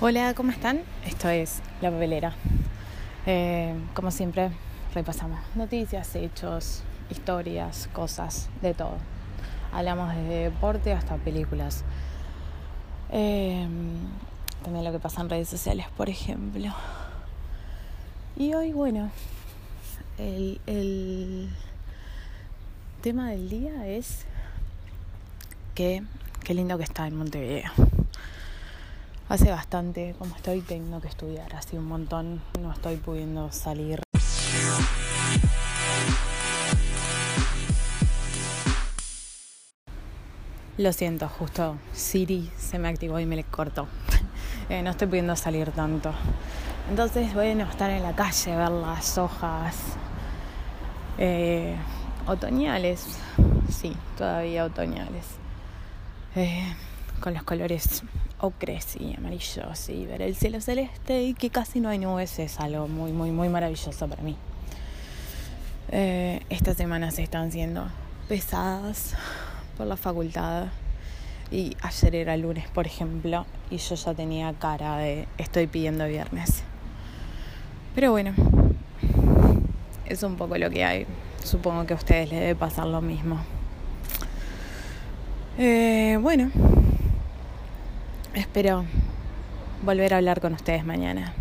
Hola, ¿cómo están? Esto es La Papelera. Eh, como siempre, repasamos noticias, hechos, historias, cosas, de todo. Hablamos de deporte hasta películas. Eh, también lo que pasa en redes sociales, por ejemplo. Y hoy, bueno, el, el tema del día es que qué lindo que está en Montevideo. Hace bastante, como estoy, tengo que estudiar, así un montón, no estoy pudiendo salir. Lo siento, justo Siri se me activó y me le cortó. Eh, no estoy pudiendo salir tanto. Entonces, bueno, estar en la calle, ver las hojas eh, otoñales. Sí, todavía otoñales. Eh, con los colores ocres y amarillos y ver el cielo celeste y que casi no hay nubes es algo muy, muy, muy maravilloso para mí. Eh, estas semanas están siendo pesadas por la facultad y ayer era lunes, por ejemplo, y yo ya tenía cara de estoy pidiendo viernes. Pero bueno, es un poco lo que hay. Supongo que a ustedes les debe pasar lo mismo. Eh, bueno. Espero volver a hablar con ustedes mañana.